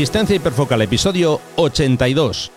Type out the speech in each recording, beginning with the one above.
Distancia hiperfocal, episodio 82.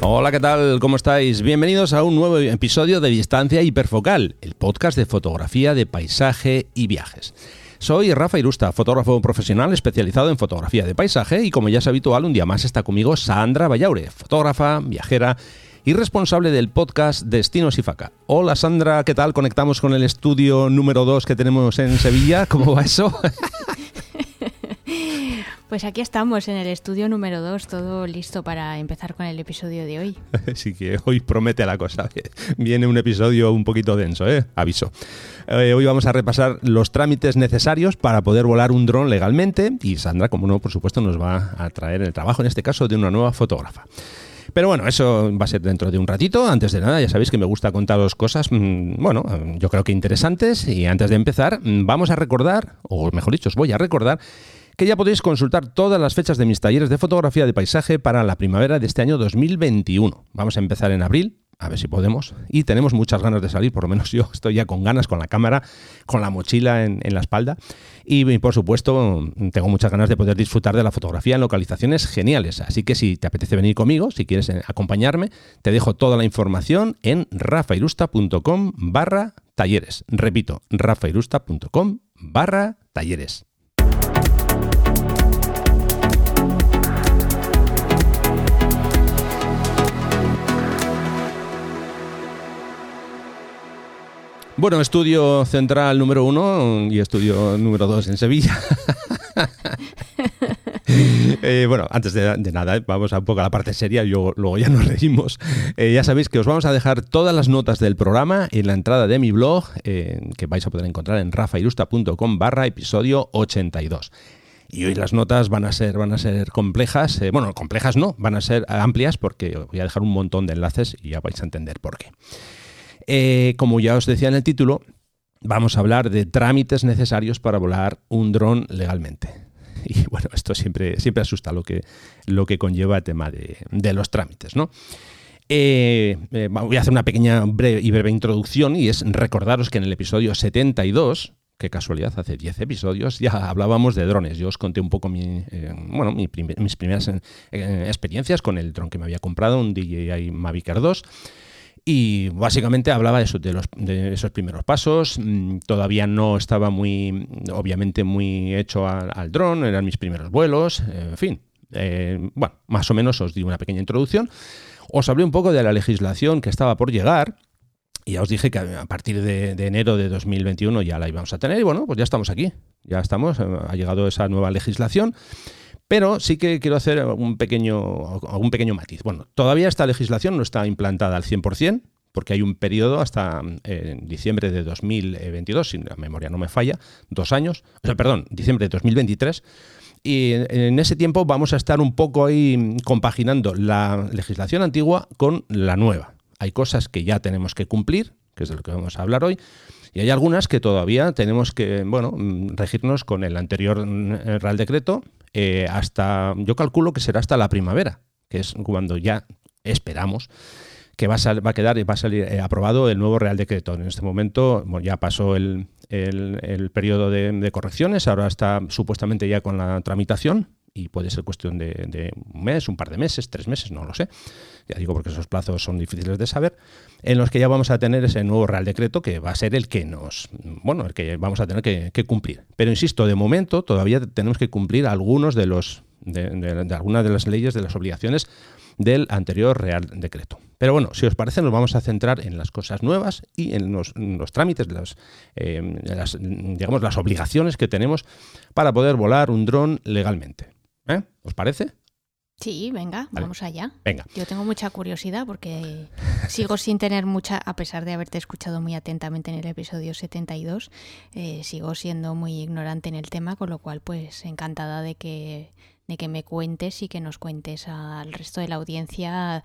Hola, ¿qué tal? ¿Cómo estáis? Bienvenidos a un nuevo episodio de Distancia Hiperfocal, el podcast de fotografía de paisaje y viajes. Soy Rafa Irusta, fotógrafo profesional especializado en fotografía de paisaje y como ya es habitual, un día más está conmigo Sandra Vallaure, fotógrafa, viajera y responsable del podcast Destinos y Faca. Hola Sandra, ¿qué tal? Conectamos con el estudio número 2 que tenemos en Sevilla. ¿Cómo va eso? Pues aquí estamos en el estudio número 2, todo listo para empezar con el episodio de hoy. Sí que hoy promete la cosa. Viene un episodio un poquito denso, ¿eh? Aviso. Eh, hoy vamos a repasar los trámites necesarios para poder volar un dron legalmente y Sandra, como no, por supuesto, nos va a traer el trabajo, en este caso, de una nueva fotógrafa. Pero bueno, eso va a ser dentro de un ratito. Antes de nada, ya sabéis que me gusta contaros cosas, mm, bueno, yo creo que interesantes. Y antes de empezar, mm, vamos a recordar, o mejor dicho, os voy a recordar que ya podéis consultar todas las fechas de mis talleres de fotografía de paisaje para la primavera de este año 2021. Vamos a empezar en abril, a ver si podemos. Y tenemos muchas ganas de salir, por lo menos yo estoy ya con ganas, con la cámara, con la mochila en, la espalda. Y, por supuesto, tengo muchas ganas de poder disfrutar de la fotografía en localizaciones geniales. Así que si te apetece venir conmigo, si quieres eh, acompañarme, te dejo toda la información en rafairusta.com barra talleres. Repito, rafairusta.com barra talleres. Bueno, estudio central número uno y estudio número dos en Sevilla. Eh, bueno, antes de, nada, eh, vamos a un poco a la parte seria, yo, luego ya nos reímos. Eh, ya sabéis que os vamos a dejar todas las notas del programa en la entrada de mi blog, que vais a poder encontrar en rafairusta.com barra episodio 82. Y hoy las notas van a ser, van a ser complejas, bueno, complejas no, van a ser amplias porque voy a dejar un montón de enlaces y ya vais a entender por qué. Eh, como ya os decía en el título, vamos a hablar de trámites necesarios para volar un dron legalmente. Y bueno, esto siempre, siempre asusta lo que, lo que conlleva el tema de, los trámites, ¿no? Eh, eh, voy a hacer una pequeña breve y breve introducción y es recordaros que en el episodio 72, qué casualidad, hace 10 episodios, ya hablábamos de drones. Yo os conté un poco mi, bueno, mis primeras experiencias con el dron que me había comprado, un DJI Mavic Air 2 y básicamente hablaba de, eso, de, los, de esos primeros pasos. Mm, todavía no estaba muy, obviamente, muy hecho al, dron, eran mis primeros vuelos, en fin. Eh, bueno, más o menos os di una pequeña introducción. Os hablé un poco de la legislación que estaba por llegar. Y ya os dije que a partir de, enero de 2021 ya la íbamos a tener. Y bueno, pues ya estamos aquí. Ya estamos. Eh, ha llegado esa nueva legislación. Pero sí que quiero hacer un pequeño, algún pequeño matiz. Bueno, todavía esta legislación no está implantada al 100%, porque hay un periodo hasta eh, diciembre de 2022, si la memoria no me falla, dos años, o sea, perdón, diciembre de 2023. Y en ese tiempo vamos a estar un poco ahí compaginando la legislación antigua con la nueva. Hay cosas que ya tenemos que cumplir, que es de lo que vamos a hablar hoy, y hay algunas que todavía tenemos que, bueno, regirnos con el anterior mm, Real Decreto eh, hasta, yo calculo que será hasta la primavera, que es cuando ya esperamos que va a, va a quedar y va a salir eh, aprobado el nuevo Real Decreto. En este momento ya pasó el, el, periodo de, correcciones, ahora está supuestamente ya con la tramitación y puede ser cuestión de, un mes, un par de meses, tres meses, no lo sé. Ya digo porque esos plazos son difíciles de saber, en los que ya vamos a tener ese nuevo Real Decreto que va a ser el que nos, bueno, el que vamos a tener que, cumplir. Pero insisto, de momento todavía tenemos que cumplir algunos de los, de, algunas de las leyes, de las obligaciones del anterior Real Decreto. Pero bueno, si os parece, nos vamos a centrar en las cosas nuevas y en los, trámites, eh, las, digamos, las obligaciones que tenemos para poder volar un dron legalmente. ¿Eh? ¿Os parece? Sí, venga, vamos allá. Venga. Yo tengo mucha curiosidad porque sigo sin tener mucha, a pesar de haberte escuchado muy atentamente en el episodio 72, eh, sigo siendo muy ignorante en el tema, con lo cual pues encantada de que, de que me cuentes y que nos cuentes al resto de la audiencia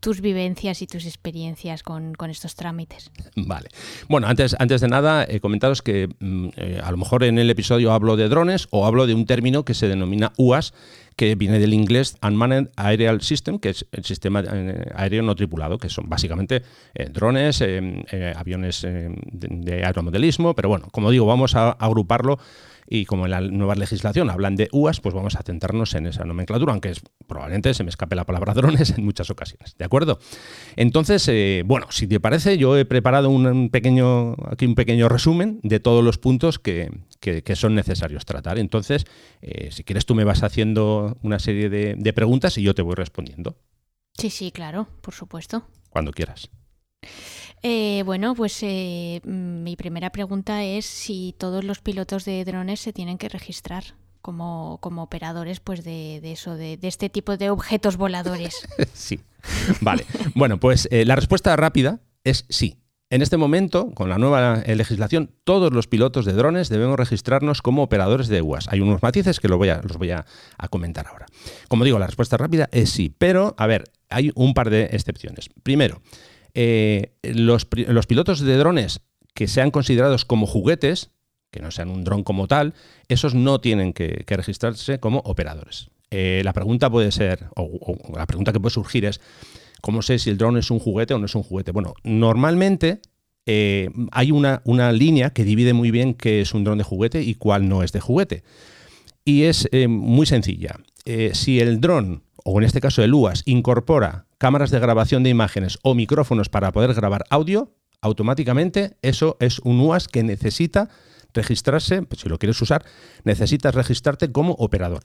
tus vivencias y tus experiencias con, estos trámites. Vale. Bueno, antes, antes de nada, he comentaros que mm, eh, a lo mejor en el episodio hablo de drones o hablo de un término que se denomina UAS, que viene del inglés Unmanned Aerial System, que es el sistema eh, aéreo no tripulado, que son básicamente eh, drones, aviones de, aeromodelismo, pero bueno, como digo, vamos a agruparlo y como en la nueva legislación hablan de UAS, pues vamos a centrarnos en esa nomenclatura, aunque es, probablemente se me escape la palabra drones en muchas ocasiones. ¿De acuerdo? Entonces, eh, bueno, si te parece, yo he preparado un pequeño, aquí un pequeño resumen de todos los puntos que, son necesarios tratar. Entonces, eh, si quieres, tú me vas haciendo una serie de, de preguntas y yo te voy respondiendo. Sí, sí, claro, por supuesto. Cuando quieras. Eh, bueno, pues eh, mi primera pregunta es si todos los pilotos de drones se tienen que registrar como, como operadores pues de, eso, de, este tipo de objetos voladores. sí. Vale. bueno, pues eh, la respuesta rápida es sí. En este momento, con la nueva legislación, todos los pilotos de drones debemos registrarnos como operadores de UAS. Hay unos matices que los voy, a, los voy a, comentar ahora. Como digo, la respuesta rápida es sí, pero, a ver, hay un par de excepciones. Primero, eh, los, pilotos de drones que sean considerados como juguetes, que no sean un dron como tal, esos no tienen que, registrarse como operadores. Eh, la pregunta puede ser, o, la pregunta que puede surgir es, ¿cómo sé si el dron es un juguete o no es un juguete? Bueno, normalmente eh, hay una, una, línea que divide muy bien qué es un dron de juguete y cuál no es de juguete. Y es muy sencilla. si el dron o en este caso el UAS, incorpora cámaras de grabación de imágenes o micrófonos para poder grabar audio, automáticamente eso es un UAS que necesita registrarse, pues si lo quieres usar, necesitas registrarte como operador.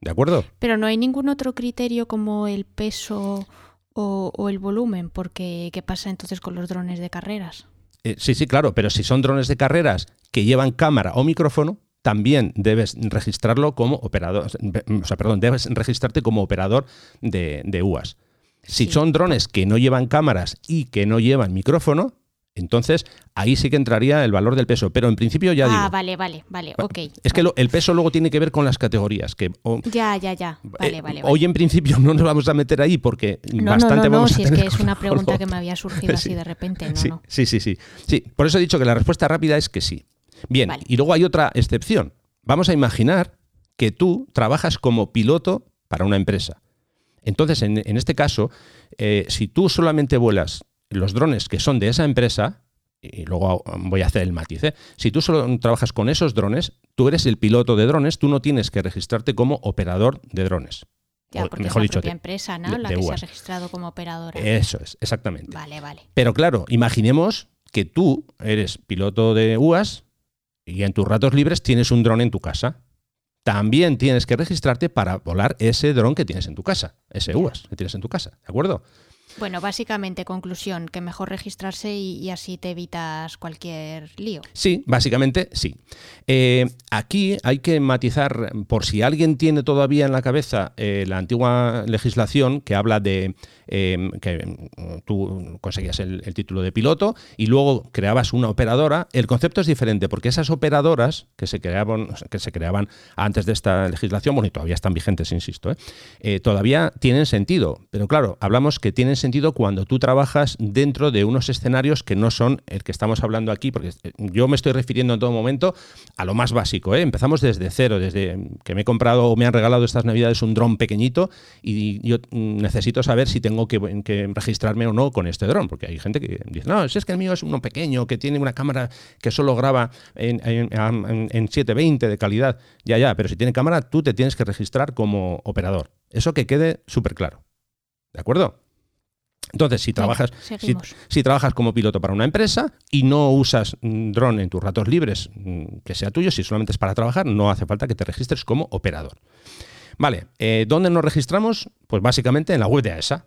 ¿De acuerdo? Pero no hay ningún otro criterio como el peso o, el volumen, porque ¿qué pasa entonces con los drones de carreras? Eh, sí, sí, claro, pero si son drones de carreras que llevan cámara o micrófono, también debes registrarlo como operador, o sea, perdón, debes registrarte como operador de, UAS. Si son drones que no llevan cámaras y que no llevan micrófono, entonces ahí sí que entraría el valor del peso, pero en principio ya ah, digo. Ah, vale, vale, vale, ok. Es que el peso luego tiene que ver con las categorías. Que, ya, ya, ya. Vale, vale, Hoy en principio no nos vamos a meter ahí porque bastante no, no, si es que es una pregunta que me había surgido así de repente. sí, sí, sí, sí. Sí, por eso he dicho que la respuesta rápida es que sí. Bien, y luego hay otra excepción. Vamos a imaginar que tú trabajas como piloto para una empresa. Entonces, en, este caso, eh, si tú solamente vuelas los drones que son de esa empresa, y luego voy a hacer el matiz, ¿eh? si tú solo trabajas con esos drones, tú eres el piloto de drones, tú no tienes que registrarte como operador de drones. Ya, porque mejor es la propia empresa, ¿no? la que se ha registrado como operadora. Eso es, exactamente. Vale, vale. Pero claro, imaginemos que tú eres piloto de UAS, y en tus ratos libres tienes un dron en tu casa. También tienes que registrarte para volar ese dron que tienes en tu casa, ese UAS que tienes en tu casa, ¿de acuerdo? Bueno, básicamente, conclusión, que mejor registrarse y, así te evitas cualquier lío. Sí, básicamente sí. Eh, aquí hay que matizar, por si alguien tiene todavía en la cabeza eh, la antigua legislación que habla de Em, que mm, tú conseguías el, título de piloto y luego creabas una operadora. El concepto es diferente porque esas operadoras que se creaban, que se creaban antes de esta legislación, bueno, y todavía están vigentes, insisto, ¿eh? Eh, todavía tienen sentido. Pero claro, hablamos que tienen sentido cuando tú trabajas dentro de unos escenarios que no son el que estamos hablando aquí, porque eh, yo me estoy refiriendo en todo momento a lo más básico. Empezamos desde cero, desde que me he comprado o me han regalado estas navidades un dron pequeñito y yo mm, necesito saber si tengo que, registrarme o no con este dron, porque hay gente que dice, no, si es que el mío es uno pequeño, que tiene una cámara que solo graba en, 720 de calidad. Ya, ya, pero si tiene cámara, tú te tienes que registrar como operador. Eso que quede súper claro. ¿De acuerdo? Entonces, si trabajas, si, trabajas como piloto para una empresa y no usas dron en tus ratos libres mm, que sea tuyo, si solamente es para trabajar, no hace falta que te registres como operador. Vale, eh, ¿dónde nos registramos? Pues básicamente en la web de AESA.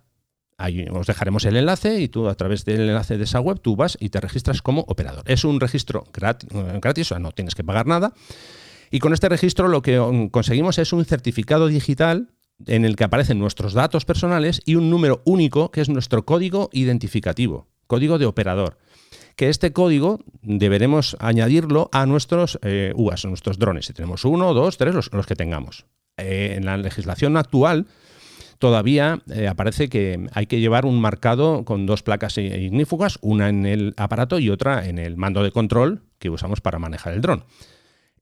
Ahí os dejaremos el enlace y tú a través del enlace de esa web tú vas y te registras como operador. Es un registro gratis, gratis o sea, no tienes que pagar nada. Y con este registro lo que conseguimos es un certificado digital en el que aparecen nuestros datos personales y un número único que es nuestro código identificativo, código de operador. Que este código deberemos añadirlo a nuestros eh, UAS, a nuestros drones. Si tenemos uno, dos, tres, los, que tengamos. Eh, en la legislación actual, todavía eh, aparece que hay que llevar un marcado con dos placas ignífugas, una en el aparato y otra en el mando de control que usamos para manejar el dron.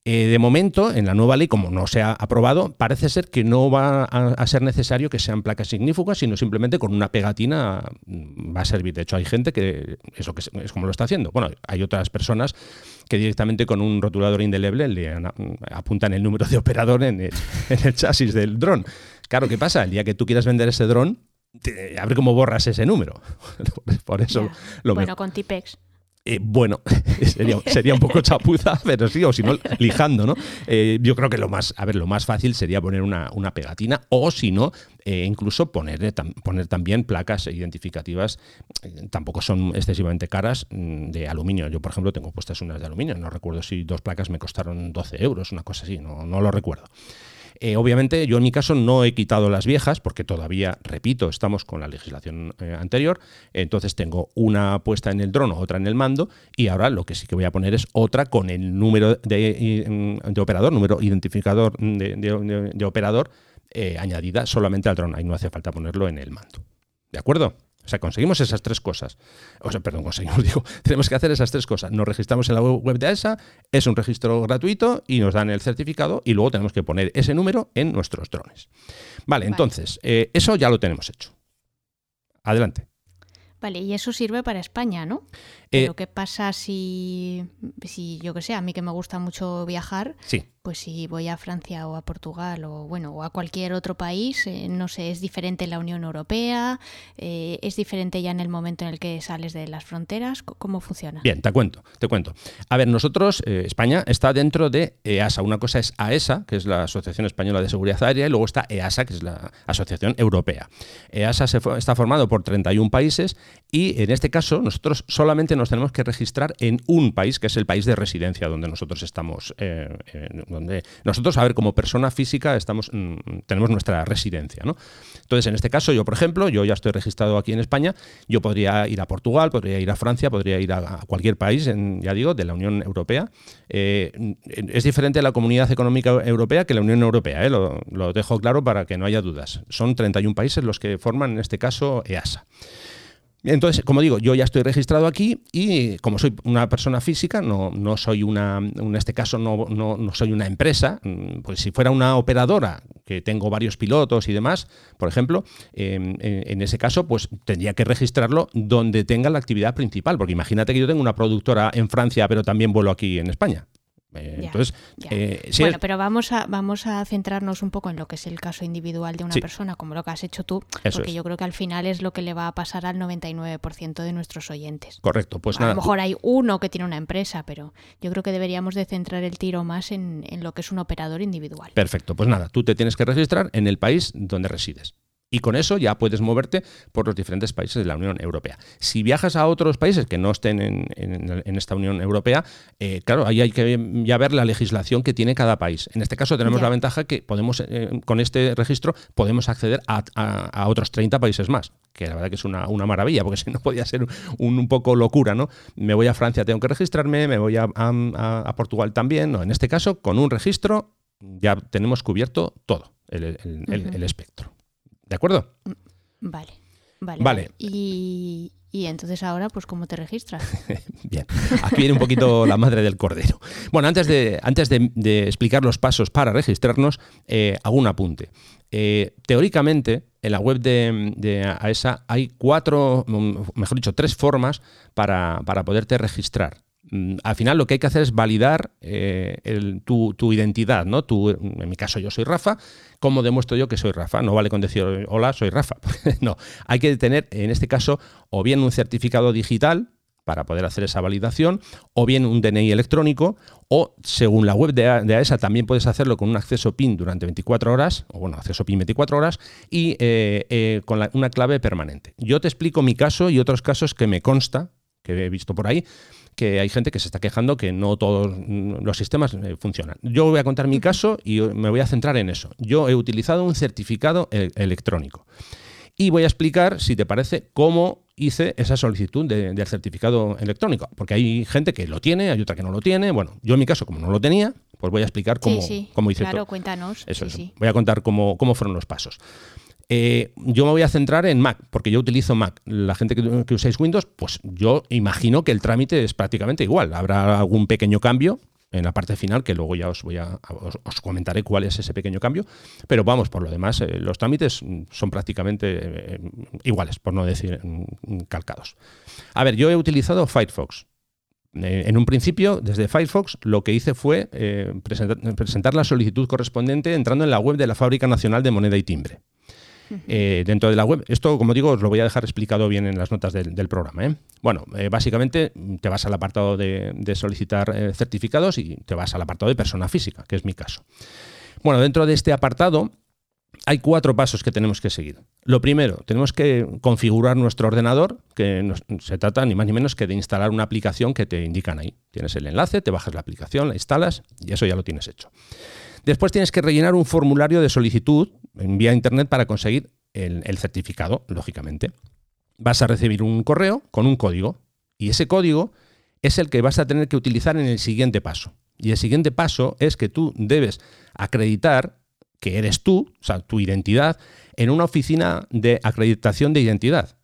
Eh, de momento, en la nueva ley, como no se ha aprobado, parece ser que no va a, ser necesario que sean placas ignífugas, sino simplemente con una pegatina mm, va a servir. De hecho, hay gente que eso que es como lo está haciendo. Bueno, hay otras personas que directamente con un rotulador indeleble le apuntan el número de operador en el, chasis del dron. Claro, ¿qué pasa? El día que tú quieras vender ese dron, a ver cómo borras ese número. Por eso lo Bueno, con Tipex. Eh, bueno, sería, un poco chapuza, pero sí, o si no, lijando, ¿no? Eh, yo creo que lo más, a ver, lo más fácil sería poner una, pegatina, o si no, eh, incluso poner, poner también placas identificativas, tampoco son excesivamente caras, mm, de aluminio. Yo, por ejemplo, tengo puestas unas de aluminio, no recuerdo si dos placas me costaron 12 euros, una cosa así, no, no lo recuerdo. Eh, obviamente, yo en mi caso no he quitado las viejas, porque todavía, repito, estamos con la legislación eh, anterior. Entonces tengo una puesta en el dron, otra en el mando, y ahora lo que sí que voy a poner es otra con el número de, operador, número identificador de, operador eh, añadida solamente al dron. Ahí no hace falta ponerlo en el mando. ¿De acuerdo? O sea, conseguimos esas tres cosas. O sea, perdón, conseguimos, digo, tenemos que hacer esas tres cosas. Nos registramos en la web de AESA, es un registro gratuito y nos dan el certificado y luego tenemos que poner ese número en nuestros drones. Vale, entonces, eh, eso ya lo tenemos hecho. Adelante. Vale, y eso sirve para España, ¿no? Eh, Pero ¿qué pasa si, si, yo que sé, a mí que me gusta mucho viajar, sí pues si voy a Francia o a Portugal o bueno o a cualquier otro país, eh, no sé, es diferente la Unión Europea, eh, es diferente ya en el momento en el que sales de las fronteras, ¿cómo funciona? Bien, te cuento, te cuento. A ver, nosotros, España está dentro de EASA. Una cosa es AESA, que es la Asociación Española de Seguridad Aérea, y luego está EASA, que es la Asociación Europea. EASA se está formado por 31 países y en este caso nosotros solamente nos tenemos que registrar en un país, que es el país de residencia donde nosotros estamos donde nosotros, a ver, como persona física estamos, mm, tenemos nuestra residencia. ¿no? Entonces, en este caso, yo, por ejemplo, yo ya estoy registrado aquí en España, yo podría ir a Portugal, podría ir a Francia, podría ir a, cualquier país, en, ya digo, de la Unión Europea. Eh, es diferente la Comunidad Económica Europea que la Unión Europea, ¿eh? lo, lo dejo claro para que no haya dudas. Son 31 países los que forman, en este caso, EASA. Entonces, como digo, yo ya estoy registrado aquí y como soy una persona física, no, soy una, en este caso no, no, no, soy una empresa, mm, pues si fuera una operadora, que tengo varios pilotos y demás, por ejemplo, em, en, ese caso, pues tendría que registrarlo donde tenga la actividad principal, porque imagínate que yo tengo una productora en Francia, pero también vuelo aquí en España. Eh, entonces, eh, bueno, pero vamos a, vamos a centrarnos un poco en lo que es el caso individual de una persona, como lo que has hecho tú, porque yo creo que al final es lo que le va a pasar al 99% de nuestros oyentes. Correcto, pues a nada. A lo mejor hay uno que tiene una empresa, pero yo creo que deberíamos de centrar el tiro más en, en lo que es un operador individual. Perfecto, pues nada, tú te tienes que registrar en el país donde resides. Y con eso ya puedes moverte por los diferentes países de la Unión Europea. Si viajas a otros países que no estén en, esta Unión Europea, eh, claro, ahí hay que ya ver la legislación que tiene cada país. En este caso tenemos la ventaja que podemos, eh, con este registro, podemos acceder a, otros 30 países más, que la verdad que es una, maravilla, porque si no podía ser un, poco locura, ¿no? Me voy a Francia, tengo que registrarme, me voy a, Portugal también, no, en este caso, con un registro ya tenemos cubierto todo el espectro. ¿De acuerdo? Vale, vale. Vale. Y, entonces ahora, pues, ¿cómo te registras? Bien, aquí viene un poquito la madre del cordero. Bueno, antes de, antes de, explicar los pasos para registrarnos, eh, hago un apunte. Eh, teóricamente, en la web de, AESA hay cuatro, mm, mejor dicho, tres formas para, para poderte registrar. Mm, al final lo que hay que hacer es validar eh, tu, identidad, ¿no? en mi caso yo soy Rafa, ¿cómo demuestro yo que soy Rafa? No vale con decir hola, soy Rafa. no, hay que tener en este caso o bien un certificado digital para poder hacer esa validación, o bien un DNI electrónico, o según la web de, AESA también puedes hacerlo con un acceso PIN durante 24 horas, o bueno, acceso PIN 24 horas, y eh, eh, con una clave permanente. Yo te explico mi caso y otros casos que me consta, que he visto por ahí, que hay gente que se está quejando que no todos los sistemas eh, funcionan. Yo voy a contar mi caso y me voy a centrar en eso. Yo he utilizado un certificado e-, electrónico. Y voy a explicar, si te parece, cómo hice esa solicitud del certificado electrónico. Porque hay gente que lo tiene, hay otra que no lo tiene. Bueno, yo en mi caso, como no lo tenía, pues voy a explicar cómo, cómo hice claro, cuéntanos. Eso, Voy a contar cómo, cómo fueron los pasos. Eh, yo me voy a centrar en Mac, porque yo utilizo Mac. La gente que, que, usáis Windows, pues yo imagino que el trámite es prácticamente igual. Habrá algún pequeño cambio en la parte final, que luego ya os voy a os, comentaré cuál es ese pequeño cambio. Pero vamos, por lo demás, eh, los trámites son prácticamente eh, iguales, por no decir mm, calcados. A ver, yo he utilizado Firefox. En un principio, desde Firefox, lo que hice fue presentar la solicitud correspondiente entrando en la web de la Fábrica Nacional de Moneda y Timbre. Eh, dentro de la web. Esto, como digo, os lo voy a dejar explicado bien en las notas del, programa. ¿eh? Bueno, eh, básicamente te vas al apartado de, solicitar certificados y te vas al apartado de persona física, que es mi caso. Bueno, dentro de este apartado hay cuatro pasos que tenemos que seguir. Lo primero, tenemos que configurar nuestro ordenador, que se trata ni más ni menos que de instalar una aplicación que te indican ahí. Tienes el enlace, te bajas la aplicación, la instalas y eso ya lo tienes hecho. Después tienes que rellenar un formulario de solicitud en vía internet para conseguir el, certificado, lógicamente. Vas a recibir un correo con un código y ese código es el que vas a tener que utilizar en el siguiente paso. Y el siguiente paso es que tú debes acreditar que eres tú, o sea, tu identidad, en una oficina de acreditación de identidad.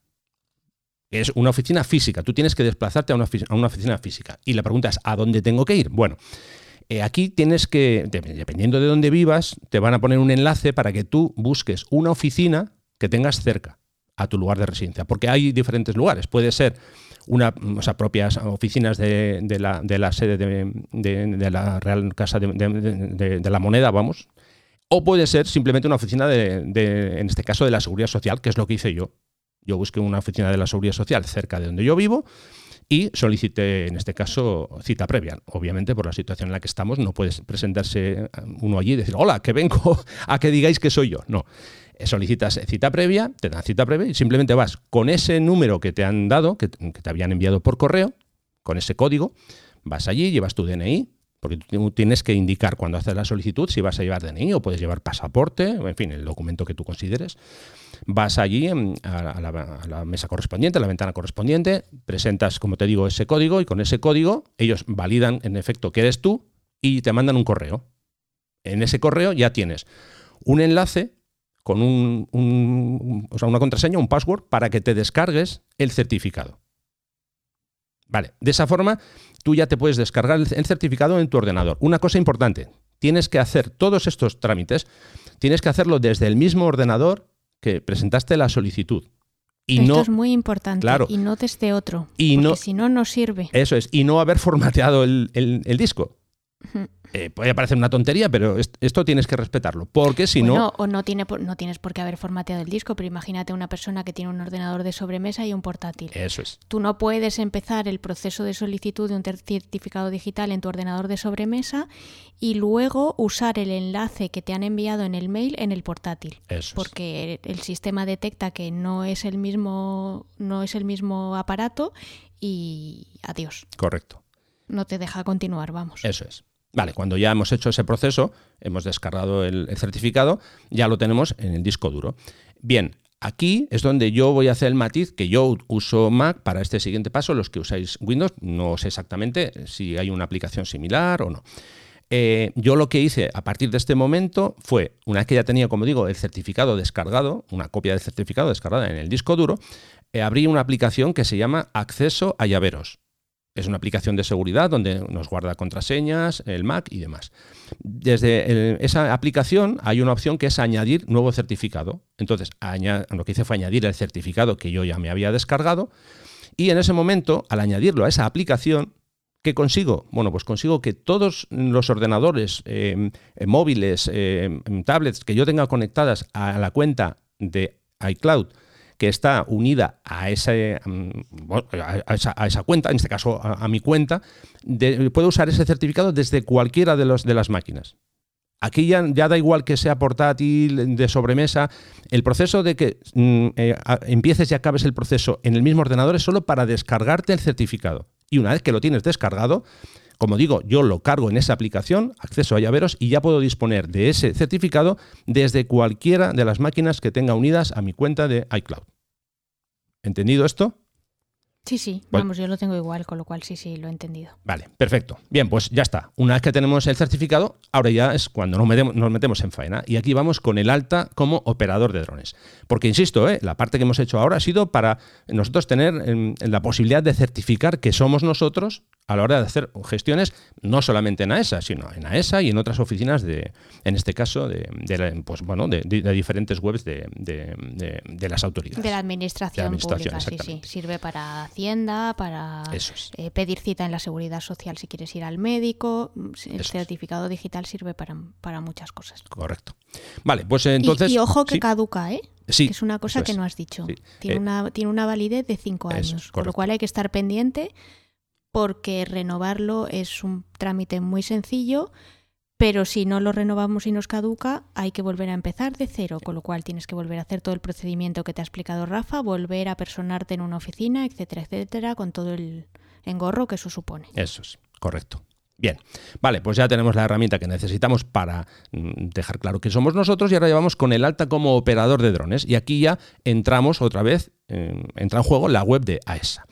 Es una oficina física. Tú tienes que desplazarte a a una oficina física. Y la pregunta es, ¿a dónde tengo que ir? Bueno, eh, aquí tienes que, dependiendo de dónde vivas, te van a poner un enlace para que tú busques una oficina que tengas cerca a tu lugar de residencia, porque hay diferentes lugares. Puede ser una, propias oficinas de, la, de sede de, la Real Casa de, la Moneda, vamos, o puede ser simplemente una oficina de, en este caso, de la Seguridad Social, que es lo que hice yo. Yo busqué una oficina de la Seguridad Social cerca de donde yo vivo y solicité, en este caso, cita previa. Obviamente, por la situación en la que estamos, no puedes presentarse eh, uno allí y decir, hola, que vengo a que digáis que soy yo. No. Eh, solicitas cita previa, te dan cita previa y simplemente vas con ese número que te han dado, que, te habían enviado por correo, con ese código, vas allí, llevas tu DNI, porque tú tienes que indicar cuando haces la solicitud si vas a llevar DNI o puedes llevar pasaporte, en fin, el documento que tú consideres. Vas allí a la, mesa correspondiente, a la ventana correspondiente, presentas, como te digo, ese código y con ese código ellos validan en efecto que eres tú y te mandan un correo. En ese correo ya tienes un enlace con un, o sea, una contraseña, un password, para que te descargues el certificado. Vale, de esa forma tú ya te puedes descargar el certificado en tu ordenador. Una cosa importante, tienes que hacer todos estos trámites, tienes que hacerlo desde el mismo ordenador que presentaste la solicitud. Y Esto es muy importante. y no desde otro. Y porque si no, no sirve. Eso es. Y no haber formateado el, el disco. Eh, puede parecer una tontería, pero esto tienes que respetarlo, porque si no... O no, tiene, no tienes por qué haber formateado el disco, pero imagínate una persona que tiene un ordenador de sobremesa y un portátil. Eso es. Tú no puedes empezar el proceso de solicitud de un certificado digital en tu ordenador de sobremesa y luego usar el enlace que te han enviado en el mail en el portátil. Eso porque el sistema detecta que no es el mismo, no es el mismo aparato y adiós. Correcto. No te deja continuar, vamos. Eso es. Vale, cuando ya hemos hecho ese proceso, hemos descargado el, certificado, ya lo tenemos en el disco duro. Bien, Aquí es donde yo voy a hacer el matiz que yo uso Mac para este siguiente paso. Los que usáis Windows, no sé exactamente si hay una aplicación similar o no. Eh, yo lo que hice a partir de este momento fue, una vez que ya tenía, como digo, el certificado descargado, una copia del certificado descargada en el disco duro, eh, abrí una aplicación que se llama Acceso a Llaveros. Es una aplicación de seguridad donde nos guarda contraseñas, el Mac y demás. Desde esa aplicación hay una opción que es añadir nuevo certificado. Entonces, lo que hice fue añadir el certificado que yo ya me había descargado y en ese momento, al añadirlo a esa aplicación, ¿Qué consigo? Bueno, pues consigo que todos los ordenadores em, em, móviles, em, tablets que yo tenga conectadas a la cuenta de iCloud que está unida a, ese, mm, a, esa, cuenta, en este caso a, mi cuenta, puedo usar ese certificado desde cualquiera de, los, de las máquinas. Aquí ya, ya, da igual que sea portátil, de sobremesa. El proceso de que mm, eh, empieces y acabes el proceso en el mismo ordenador es solo para descargarte el certificado. Y una vez que lo tienes descargado, como digo, yo lo cargo en esa aplicación, acceso a llaveros, y ya puedo disponer de ese certificado desde cualquiera de las máquinas que tenga unidas a mi cuenta de iCloud. ¿Entendido esto? Sí, sí, vamos, yo lo tengo igual, con lo cual sí, sí, lo he entendido. Vale, perfecto. Bien, pues ya está. Una vez que tenemos el certificado, ahora ya es cuando nos metemos, nos metemos en faena. Y aquí vamos con el alta como operador de drones. Porque, insisto, ¿eh? la parte que hemos hecho ahora ha sido para nosotros tener en, la posibilidad de certificar que somos nosotros a la hora de hacer gestiones, no solamente en AESA, sino en AESA y en otras oficinas de, en este caso, de, pues, bueno, de, diferentes webs de, las autoridades. De la administración, pública, sí, sí. Sirve para Hacienda, para eh, pedir cita en la Seguridad Social si quieres ir al médico. El certificado digital sirve para, para, muchas cosas. Correcto. Vale, pues entonces... Y, ojo que caduca, ¿eh? Sí, es una cosa que no has dicho. Tiene, eh, una, tiene una validez de cinco años, con lo cual hay que estar pendiente porque renovarlo es un trámite muy sencillo, pero si no lo renovamos y nos caduca, hay que volver a empezar de cero, con lo cual tienes que volver a hacer todo el procedimiento que te ha explicado Rafa, volver a personarte en una oficina, etcétera, etcétera, con todo el engorro que eso supone. Eso es, correcto. Bien, vale, pues ya tenemos la herramienta que necesitamos para mm, dejar claro que somos nosotros y ahora llevamos con el alta como operador de drones. Y aquí ya entramos otra vez, entra en juego la web de AESA.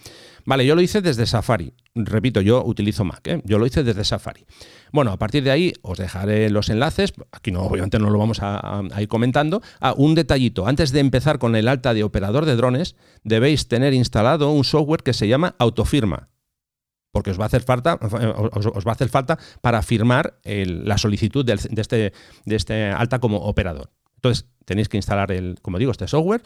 Vale, yo lo hice desde Safari. Repito, yo utilizo Mac, ¿eh? yo lo hice desde Safari. Bueno, a partir de ahí os dejaré los enlaces, aquí no, obviamente no lo vamos a, ir comentando. Ah, un detallito, antes de empezar con el alta de operador de drones, debéis tener instalado un software que se llama Autofirma porque os va a hacer falta, os, va a hacer falta para firmar la solicitud de, este, de este alta como operador. Entonces, tenéis que instalar el, como digo, este software.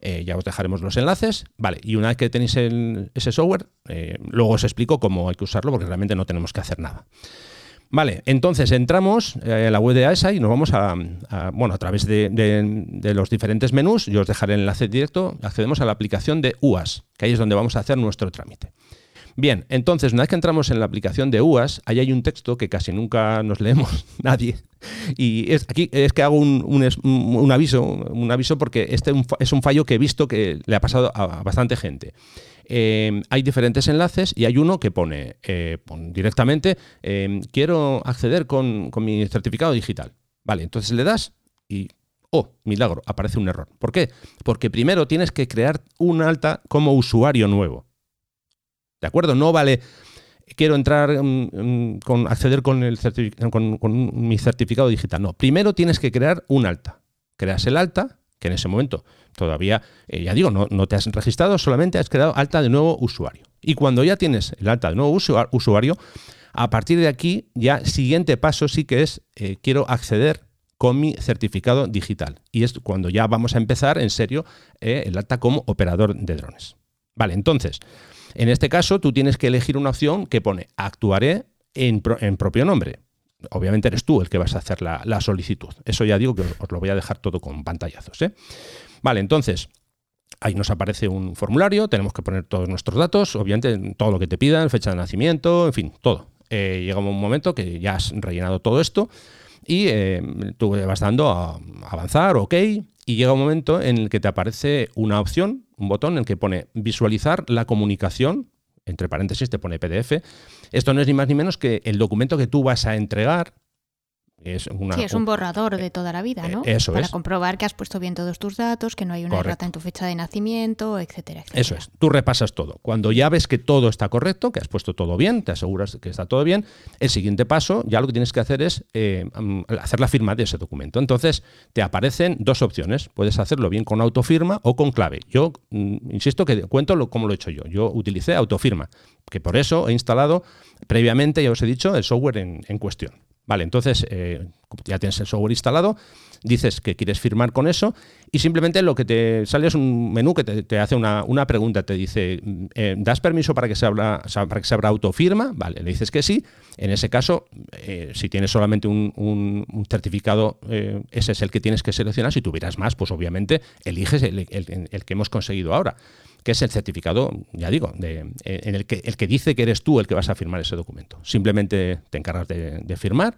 Eh, ya os dejaremos los enlaces. Vale, y una vez que tenéis ese software, eh, luego os explico cómo hay que usarlo, porque realmente no tenemos que hacer nada. Vale, entonces entramos eh, a la web de AESA y nos vamos a, bueno, a través de, los diferentes menús, yo os dejaré el enlace directo, accedemos a la aplicación de UAS, que ahí es donde vamos a hacer nuestro trámite. Bien, entonces, una vez que entramos en la aplicación de UAS, ahí hay un texto que casi nunca nos leemos nadie. Y aquí es que hago un, aviso, un aviso porque este es un fallo que he visto que le ha pasado a bastante gente. Eh, hay diferentes enlaces y hay uno que pone, eh, directamente, eh, quiero acceder con, con mi certificado digital. Vale, entonces le das y oh, milagro, aparece un error. ¿Por qué? Porque primero tienes que crear un alta como usuario nuevo. ¿De acuerdo? No vale, quiero entrar, mm, mm, con acceder con, el con, mi certificado digital. No, primero tienes que crear un alta. Creas el alta, que en ese momento todavía, eh, ya digo, no, no, te has registrado, solamente has creado alta de nuevo usuario. Y cuando ya tienes el alta de nuevo usuario, a partir de aquí, ya siguiente paso sí que es, eh, quiero acceder con mi certificado digital. Y es cuando ya vamos a empezar en serio eh, el alta como operador de drones. Vale, entonces, en este caso, tú tienes que elegir una opción que pone actuaré en, propio nombre. Obviamente eres tú el que vas a hacer la, solicitud. Eso ya digo que os, lo voy a dejar todo con pantallazos. ¿eh? Vale, entonces, ahí nos aparece un formulario, tenemos que poner todos nuestros datos, obviamente todo lo que te pidan, fecha de nacimiento, en fin, todo. Eh, llega un momento que ya has rellenado todo esto y eh, tú vas dando a avanzar, ok, y llega un momento en el que te aparece una opción, un botón en el que pone visualizar la comunicación, entre paréntesis te pone PDF. Esto no es ni más ni menos que el documento que tú vas a entregar es sí, es un borrador de toda la vida, ¿no? Eso Para comprobar que has puesto bien todos tus datos, que no hay una errata en tu fecha de nacimiento, etcétera, etcétera. Eso es. Tú repasas todo. Cuando ya ves que todo está correcto, que has puesto todo bien, te aseguras que está todo bien, el siguiente paso, ya lo que tienes que hacer es eh, mm, hacer la firma de ese documento. Entonces, te aparecen dos opciones. Puedes hacerlo bien con autofirma o con clave. Yo mm, insisto que cuento lo, cómo lo he hecho yo. Yo utilicé autofirma, que por eso he instalado previamente, ya os he dicho, el software en cuestión. Vale, entonces eh, ya tienes el software instalado, dices que quieres firmar con eso y simplemente lo que te sale es un menú que te, hace una, pregunta, te dice, eh, ¿das permiso para que, se abra, para que se autofirma? Vale, le dices que sí. En ese caso, eh, si tienes solamente un, certificado, ese es el que tienes que seleccionar. Si tuvieras más, pues obviamente eliges el que hemos conseguido ahora que es el certificado, ya digo, eh, en el que, el que dice que eres tú el que vas a firmar ese documento. Simplemente te encargas de, firmar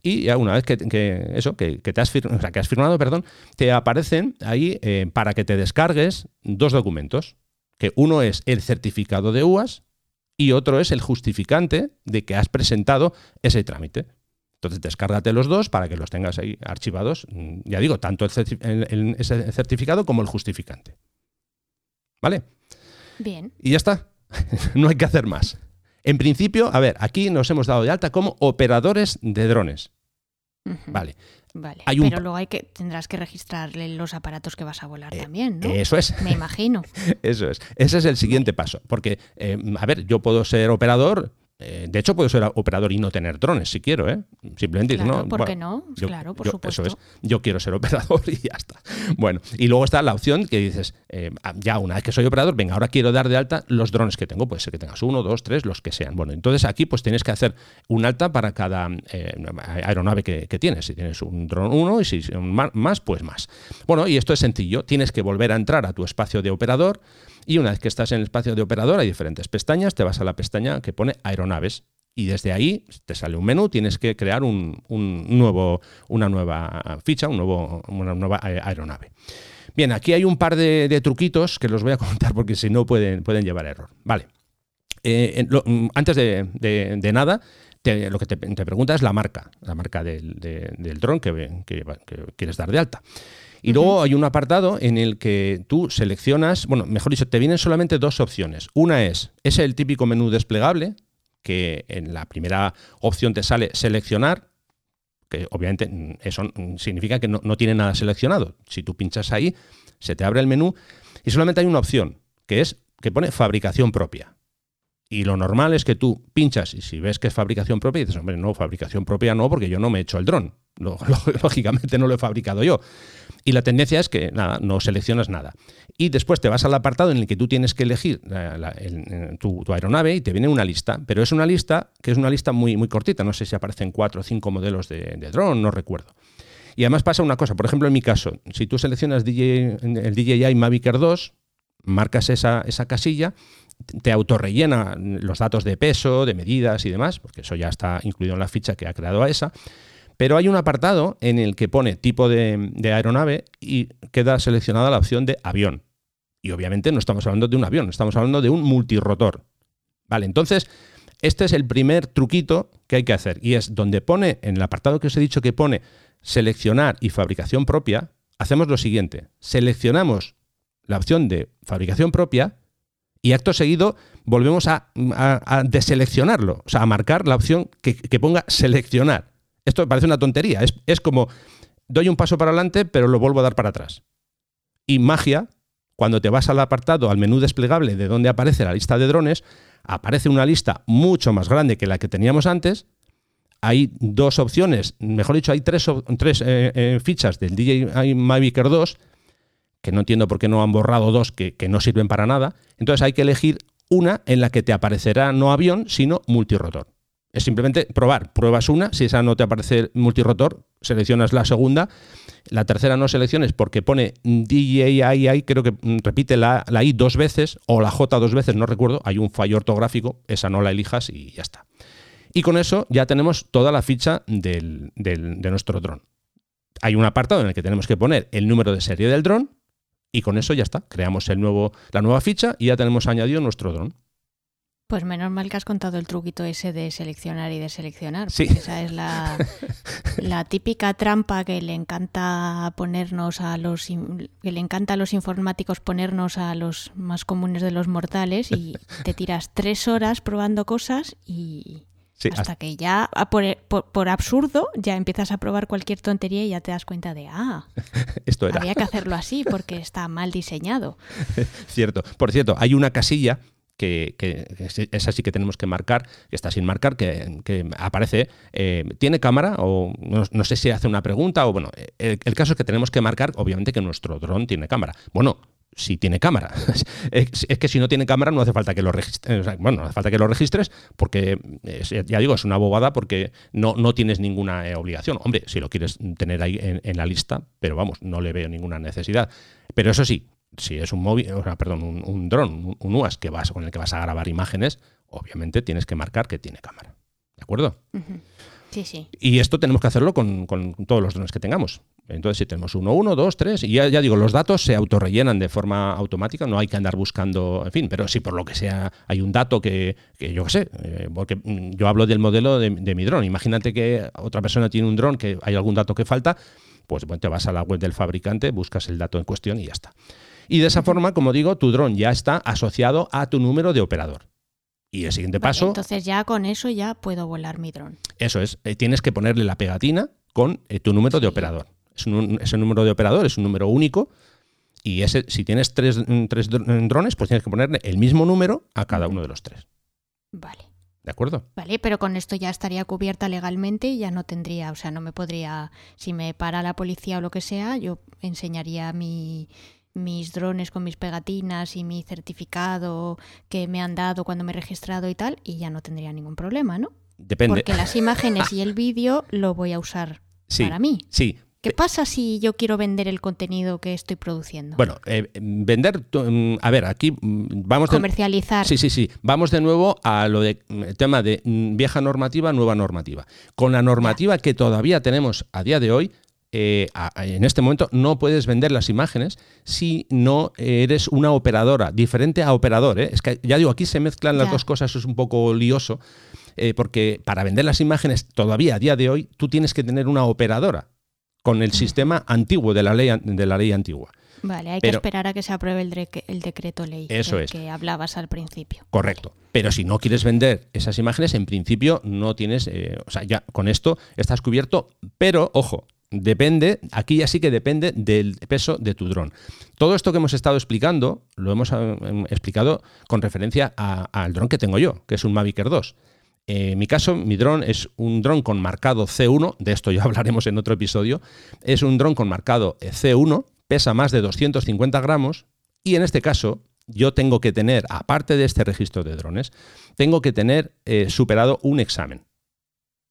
y ya una vez que, eso, que, te has, que has firmado, perdón, te aparecen ahí eh, para que te descargues dos documentos, que uno es el certificado de UAS y otro es el justificante de que has presentado ese trámite. Entonces, descárgate los dos para que los tengas ahí archivados, mm, ya digo, tanto el certificado como el justificante. ¿Vale? Bien. Y ya está. no hay que hacer más. En principio, a ver, aquí nos hemos dado de alta como operadores de drones. Vale. Vale, pero luego hay que, tendrás que registrarle los aparatos que vas a volar eh, también, ¿no? Eso es. Me imagino. eso es. Ese es el siguiente paso. Porque, eh, a ver, yo puedo ser operador, eh, de hecho, puedo ser operador y no tener drones si quiero, ¿eh? Simplemente claro, no. ¿Por qué no? claro, por supuesto. Eso es. Yo quiero ser operador y ya está. Bueno, y luego está la opción que dices, eh, ah, ya una vez que soy operador, venga, ahora quiero dar de alta los drones que tengo. Puede ser que tengas uno, dos, tres, los que sean. Bueno, entonces aquí pues tienes que hacer un alta para cada eh, aeronave que, tienes. Si tienes un dron uno y si más, pues más. Bueno, y esto es sencillo. Tienes que volver a entrar a tu espacio de operador y una vez que estás en el espacio de operador hay diferentes pestañas, te vas a la pestaña que pone aeronaves y desde ahí te sale un menú, tienes que crear un, nuevo, una nueva ficha, un nuevo, una nueva aeronave. Bien, aquí hay un par de, truquitos que los voy a contar porque si no pueden, pueden llevar error. Vale. Eh, mm, antes de, nada, lo que te, pregunta es la marca, la marca del, dron que, quieres dar de alta. Y luego hay un apartado en el que tú seleccionas, bueno, mejor dicho, te vienen solamente dos opciones. Una es, es el típico menú desplegable, que en la primera opción te sale seleccionar, que obviamente eso significa que no, no, tiene nada seleccionado. Si tú pinchas ahí, se te abre el menú y solamente hay una opción, que es que pone fabricación propia. Y lo normal es que tú pinchas y si ves que es fabricación propia, dices, hombre, no, fabricación propia no, porque yo no me he hecho el dron. Lógicamente no lo he fabricado yo. Y la tendencia es que nada, no seleccionas nada. Y después te vas al apartado en el que tú tienes que elegir tu, aeronave y te viene una lista. Pero es una lista que es una lista muy, muy cortita. No sé si aparecen cuatro o cinco modelos de, de dron, no recuerdo. Y además pasa una cosa, por ejemplo, en mi caso, si tú seleccionas el DJI Mavic Air 2, marcas esa, esa casilla, te autorrellena los datos de peso, de medidas y demás, porque eso ya está incluido en la ficha que ha creado a esa. Pero hay un apartado en el que pone tipo de, aeronave y queda seleccionada la opción de avión. Y obviamente no estamos hablando de un avión, estamos hablando de un multirotor. Vale, entonces este es el primer truquito que hay que hacer y es donde pone, en el apartado que os he dicho que pone seleccionar y fabricación propia, hacemos lo siguiente, seleccionamos la opción de fabricación propia y acto seguido volvemos a, deseleccionarlo, o sea, a marcar la opción que ponga seleccionar. Esto parece una tontería. Es, como, doy un paso para adelante, pero lo vuelvo a dar para atrás. Y magia, cuando te vas al apartado, al menú desplegable de donde aparece la lista de drones, aparece una lista mucho más grande que la que teníamos antes. Hay dos opciones, mejor dicho, hay tres, tres eh, eh, fichas del DJI Mavic Air 2, que no entiendo por qué no han borrado dos que, que no sirven para nada. Entonces hay que elegir una en la que te aparecerá no avión, sino multirotor. Es simplemente probar. Pruebas una, si esa no te aparece multirotor, seleccionas la segunda. La tercera no selecciones porque pone DJI, creo que mm, repite la, I dos veces o la J dos veces, no recuerdo. Hay un fallo ortográfico, esa no la elijas y ya está. Y con eso ya tenemos toda la ficha de nuestro dron. Hay un apartado en el que tenemos que poner el número de serie del dron y con eso ya está. Creamos el nuevo, la nueva ficha y ya tenemos añadido nuestro dron. Pues menos mal que has contado el truquito ese de seleccionar y deseleccionar. Sí. Esa es la, típica trampa que le encanta ponernos a los que le encanta a los informáticos ponernos a los más comunes de los mortales y te tiras tres horas probando cosas y hasta, que ya por, absurdo ya empiezas a probar cualquier tontería y ya te das cuenta de ah esto era. había que hacerlo así porque está mal diseñado. Cierto. Por cierto, hay una casilla que, es así que tenemos que marcar, que está sin marcar, que, aparece, eh, ¿tiene cámara? O no, sé si hace una pregunta, o bueno, el, caso es que tenemos que marcar, obviamente, que nuestro dron tiene cámara. Bueno, si tiene cámara. es, que si no tiene cámara no hace falta que lo registres. bueno, no hace falta que lo registres porque, ya digo, es una bobada porque no, no tienes ninguna eh, obligación. Hombre, si lo quieres tener ahí en, en, la lista, pero vamos, no le veo ninguna necesidad. Pero eso sí, si es un móvil, o sea, perdón, un, dron, un, UAS que vas, con el que vas a grabar imágenes, obviamente tienes que marcar que tiene cámara. ¿De acuerdo? Sí, sí. Y esto tenemos que hacerlo con, todos los drones que tengamos. Entonces, si tenemos uno, uno, dos, tres, y ya, digo, los datos se autorrellenan de forma automática, no hay que andar buscando, en fin, pero si por lo que sea hay un dato que, yo qué sé, eh, porque mm, yo hablo del modelo de, de mi dron. Imagínate que otra persona tiene un dron que hay algún dato que falta, pues bueno, te vas a la web del fabricante, buscas el dato en cuestión y ya está. Y de esa forma, como digo, tu dron ya está asociado a tu número de operador. Y el siguiente Vale, paso, entonces ya con eso ya puedo volar mi dron. eso es, eh, tienes que ponerle la pegatina con eh, tu número de operador. Es un- ese número de operador es un número único y ese, si tienes tres, mm, tres dr- drones, pues tienes que ponerle el mismo número a cada uno de los tres. Vale. ¿De acuerdo? Vale, pero con esto ya estaría cubierta legalmente y ya no tendría, o sea, no me podría, si me para la policía o lo que sea, yo enseñaría mi, mis drones con mis pegatinas y mi certificado que me han dado cuando me he registrado y tal, y ya no tendría ningún problema, ¿no? Depende. Porque las imágenes y el vídeo lo voy a usar Sí, para mí. sí. ¿Qué pasa si yo quiero vender el contenido que estoy produciendo? Bueno, eh, vender, mm, a ver, aquí mm, vamos de, Comercializar. Sí, sí, sí. Vamos de nuevo a lo de mm, tema de vieja normativa, nueva normativa. Con la normativa que todavía tenemos a día de hoy, eh, en este momento no puedes vender las imágenes si no eres una operadora, diferente a operador. ¿eh? Es que ya digo, aquí se mezclan las Ya. dos cosas, es un poco lioso, eh, porque para vender las imágenes todavía a día de hoy tú tienes que tener una operadora con el sistema antiguo de la ley, de la ley antigua. Vale, hay Pero- que esperar a que se apruebe el, decreto ley Eso del es. que hablabas al principio. Correcto. Pero si no quieres vender esas imágenes, en principio no tienes, eh, o sea, ya con esto estás cubierto, pero ojo, depende, aquí ya sí que depende del peso de tu dron. Todo esto que hemos estado explicando, lo hemos eh, em, explicado con referencia al dron que tengo yo, que es un Mavic Air 2. Eh, en mi caso, mi dron es un dron con marcado C1, de esto ya hablaremos en otro episodio, es un dron con marcado eh, C1, pesa más de 250 gramos y en este caso yo tengo que tener, aparte de este registro de drones, tengo que tener superado un examen,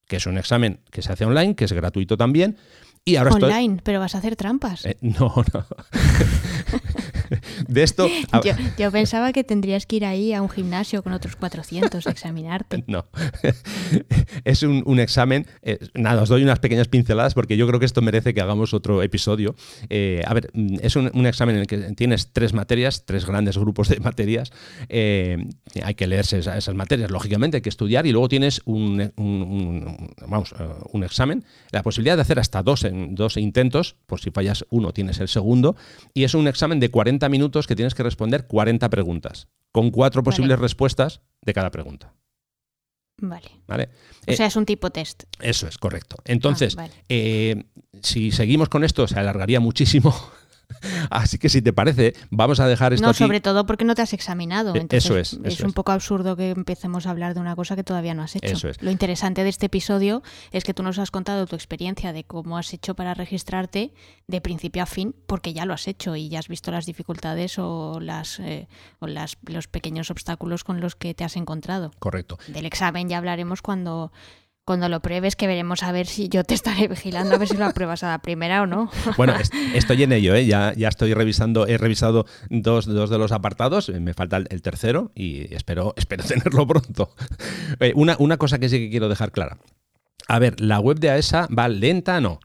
que es un examen que se hace online, que es gratuito también, y ahora estoy... Online, pero vas a hacer trampas. Eh, no, no. de esto... a- Yo, yo pensaba que tendrías que ir ahí a un gimnasio con otros 400 a examinarte. No. es un, un examen. eh, nada, os doy unas pequeñas pinceladas porque yo creo que esto merece que hagamos otro episodio. Eh, a ver, mm, es un, un examen en el que tienes tres materias, tres grandes grupos de materias. eh, hay que leerse esa- esas materias, lógicamente, hay que estudiar y luego tienes un, vamos, un examen, la posibilidad de hacer hasta dos, en- dos intentos, por si fallas uno tienes el segundo, y es un examen de 40 minutos que tienes que responder 40 preguntas, con cuatro Vale. posibles respuestas de cada pregunta. Vale. ¿Vale? O Eh, sea, es un tipo test. eso es, correcto. Entonces, Ah, vale. eh, si seguimos con esto, se alargaría muchísimo. Así que si te parece, vamos a dejar esto No, aquí. sobre todo porque no te has examinado. Eh, Entonces, eso es, Es un es. poco absurdo que empecemos a hablar de una cosa que todavía no has hecho. Eso es. Lo interesante de este episodio es que tú nos has contado tu experiencia de cómo has hecho para registrarte de principio a fin, porque ya lo has hecho y ya has visto las dificultades o, las, eh, o las, los pequeños obstáculos con los que te has encontrado. Correcto. Del examen ya hablaremos cuando, cuando lo pruebes, que veremos a ver si yo te estaré vigilando a ver si lo apruebas a la primera o no. Bueno, est- estoy en ello, ¿eh? ya, ya estoy revisando, he revisado dos, dos de los apartados, me falta el, tercero y espero, espero tenerlo pronto. Eh, una, una cosa que sí que quiero dejar clara. A ver, la web de AESA va lenta, no.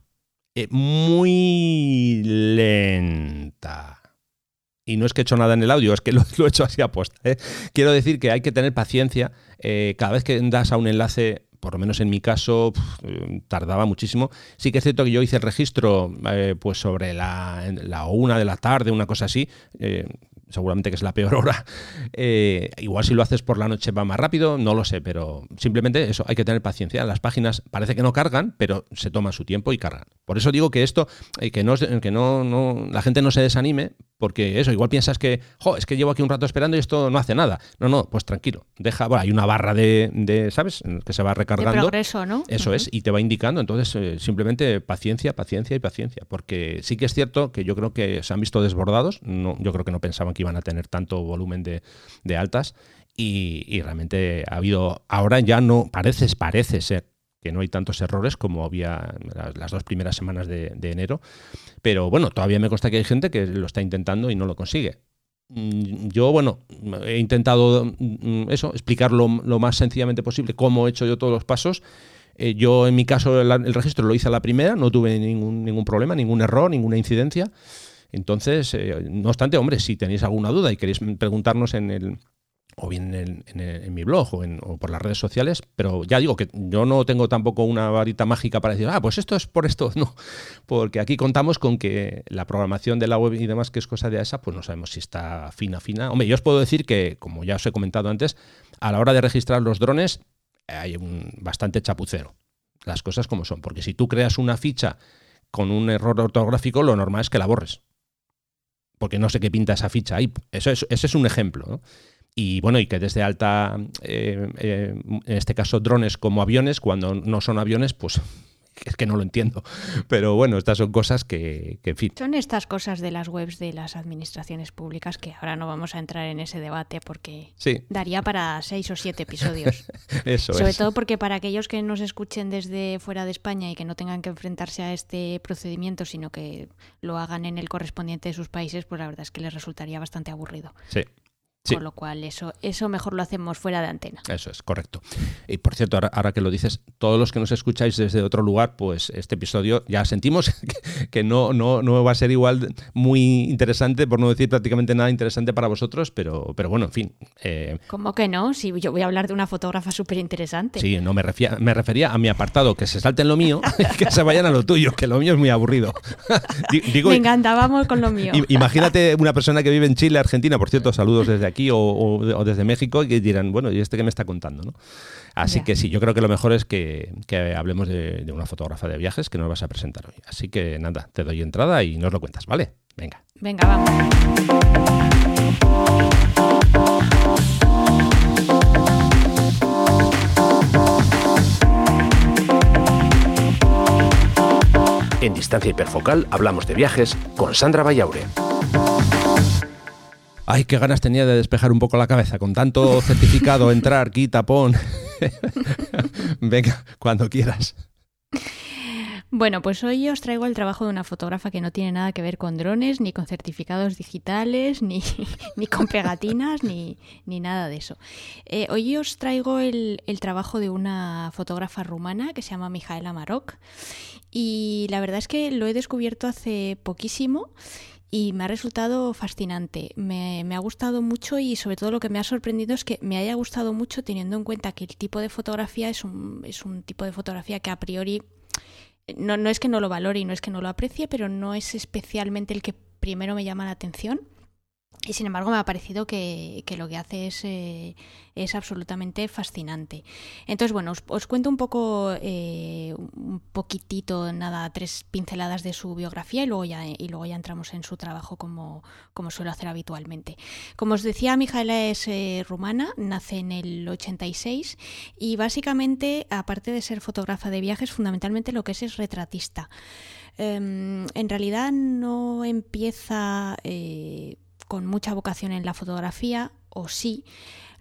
Eh, muy lenta. Y no es que he hecho nada en el audio, es que lo, lo he hecho así a posta. ¿eh? Quiero decir que hay que tener paciencia. eh, cada vez que das a un enlace, por lo menos en mi caso, tardaba muchísimo. Sí que es cierto que yo hice el registro eh, pues sobre la una de la tarde, una cosa así. eh, seguramente que es la peor hora. Eh, igual si lo haces por la noche va más rápido, no lo sé, pero simplemente eso, hay que tener paciencia. Las páginas parece que no cargan, pero se toman su tiempo y cargan. Por eso digo que esto, eh, que, no, que no, no, la gente no se desanime, porque eso, igual piensas que, jo, es que llevo aquí un rato esperando y esto no hace nada. No, no, pues tranquilo, deja, bueno, hay una barra de, de ¿sabes?, que se va De recargando. progreso, ¿no? Eso es, y te va indicando. Entonces, eh, simplemente paciencia, paciencia y paciencia. Porque sí que es cierto que yo creo que se han visto desbordados. No, yo creo que no pensaban que iban a tener tanto volumen de, de altas. Y, y realmente ha habido. Ahora ya no. Parece, parece ser que no hay tantos errores como había las, dos primeras semanas de, de enero. Pero bueno, todavía me consta que hay gente que lo está intentando y no lo consigue. Mm, Yo, bueno, he intentado mm, eso, explicar lo, lo más sencillamente posible cómo he hecho yo todos los pasos. Eh, yo, en mi caso, el, el registro lo hice a la primera, no tuve ningún, ningún problema, ningún error, ninguna incidencia. Entonces, eh, no obstante, hombre, si tenéis alguna duda y queréis preguntarnos en el, o bien en, mi blog o, o, por las redes sociales, pero ya digo que yo no tengo tampoco una varita mágica para decir, ah, pues esto es por esto, no, porque aquí contamos con que la programación de la web y demás, que es cosa de esa, pues no sabemos si está fina, fina. Hombre, yo os puedo decir que, como ya os he comentado antes, a la hora de registrar los drones hay un bastante chapucero, las cosas como son, porque si tú creas una ficha con un error ortográfico, lo normal es que la borres porque no sé qué pinta esa ficha ahí. Eso es, ese es un ejemplo. ¿no? Y bueno, y que desde alta, eh, eh, en este caso, drones como aviones, cuando no son aviones, pues es que no lo entiendo. Pero bueno, estas son cosas que, en fin. Son estas cosas de las webs de las administraciones públicas que ahora no vamos a entrar en ese debate porque daría para seis o siete episodios. Eso Sobre todo porque para aquellos que nos escuchen desde fuera de España y que no tengan que enfrentarse a este procedimiento, sino que lo hagan en el correspondiente de sus países, pues la verdad es que les resultaría bastante aburrido. Sí. Con lo cual, eso, eso mejor lo hacemos fuera de antena. Eso es, correcto. Y por cierto, ahora, que lo dices, todos los que nos escucháis desde otro lugar, pues este episodio ya sentimos que, no, no, no va a ser igual muy interesante, por no decir prácticamente nada interesante para vosotros, pero, pero bueno, en fin. Eh, ¿Cómo que no? Si yo voy a hablar de una fotógrafa súper interesante. Sí, no, me, refería, me refería a mi apartado, que se salten lo mío y que se vayan a lo tuyo, que lo mío es muy aburrido. me encanta, vamos con lo mío. Imagínate una persona que vive en Chile, Argentina, por cierto, saludos desde aquí o, desde México y dirán, bueno, ¿y este qué me está contando? ¿no? Así que sí, yo creo que lo mejor es que, hablemos de, una fotógrafa de viajes que nos vas a presentar hoy. Así que nada, te doy entrada y nos lo cuentas, ¿vale? Venga. Venga, vamos. En Distancia Hiperfocal hablamos de viajes con Sandra Vallaure. Ay, qué ganas tenía de despejar un poco la cabeza con tanto certificado, entrar, quita, pon. Venga, cuando quieras. Bueno, pues hoy os traigo el trabajo de una fotógrafa que no tiene nada que ver con drones, ni con certificados digitales, ni, con pegatinas, ni, nada de eso. Eh, hoy os traigo el, el, trabajo de una fotógrafa rumana que se llama Mijaela Marok. Y la verdad es que lo he descubierto hace poquísimo y me ha resultado fascinante. Me, ha gustado mucho y sobre todo lo que me ha sorprendido es que me haya gustado mucho teniendo en cuenta que el tipo de fotografía es un, es un tipo de fotografía que a priori no, no es que no lo valore y no es que no lo aprecie, pero no es especialmente el que primero me llama la atención. Y sin embargo me ha parecido que, lo que hace es, eh, es, absolutamente fascinante. Entonces, bueno, os, cuento un poco, eh, un poquitito, nada, tres pinceladas de su biografía y luego ya, y luego ya entramos en su trabajo como, como suelo hacer habitualmente. Como os decía, Mijaela es eh, rumana, nace en el 86 y básicamente, aparte de ser fotógrafa de viajes, fundamentalmente lo que es es retratista. Em, en realidad no empieza con mucha vocación en la fotografía, o sí,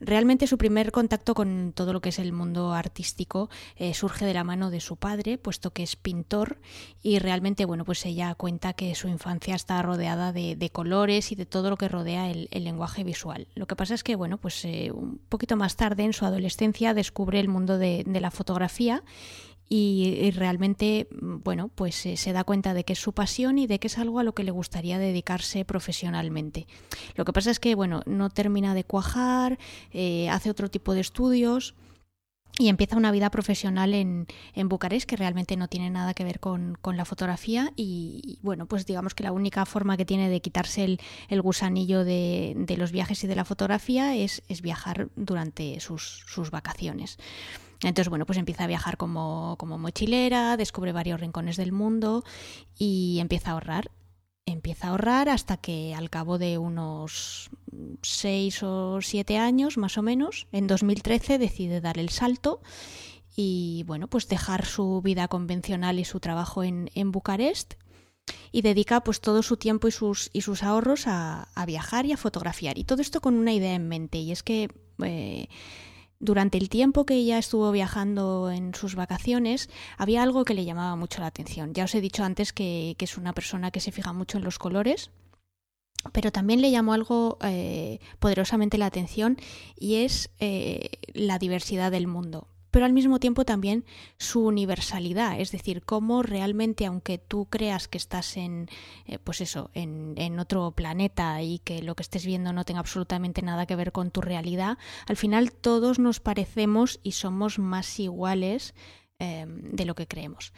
realmente su primer contacto con todo lo que es el mundo artístico eh, surge de la mano de su padre, puesto que es pintor, y realmente, bueno, pues ella cuenta que su infancia está rodeada de, colores y de todo lo que rodea el, lenguaje visual. Lo que pasa es que, bueno, pues eh, un poquito más tarde, en su adolescencia, descubre el mundo de la fotografía y, realmente, bueno, pues se da cuenta de que es su pasión y de que es algo a lo que le gustaría dedicarse profesionalmente. Lo que pasa es que, bueno, no termina de cuajar, eh, hace otro tipo de estudios y empieza una vida profesional en, en, Bucarest que realmente no tiene nada que ver con, la fotografía y, bueno, pues digamos que la única forma que tiene de quitarse el, gusanillo de, de, los viajes y de la fotografía es, es viajar durante sus, sus vacaciones. Entonces, bueno, pues empieza a viajar como, mochilera, descubre varios rincones del mundo y empieza a ahorrar. Empieza a ahorrar hasta que al cabo de unos seis o siete años, más o menos, en 2013 decide dar el salto y, bueno, pues dejar su vida convencional y su trabajo en, Bucarest y dedica pues todo su tiempo y sus, y sus ahorros a, viajar y a fotografiar. Y todo esto con una idea en mente, y es que eh, durante el tiempo que ella estuvo viajando en sus vacaciones, había algo que le llamaba mucho la atención. Ya os he dicho antes que, es una persona que se fija mucho en los colores, pero también le llamó algo eh, poderosamente la atención y es eh, la diversidad del mundo. Pero al mismo tiempo también su universalidad, es decir, cómo realmente, aunque tú creas que estás en, eh, pues eso, en, en, otro planeta y que lo que estés viendo no tenga absolutamente nada que ver con tu realidad, al final todos nos parecemos y somos más iguales Em, de lo que creemos.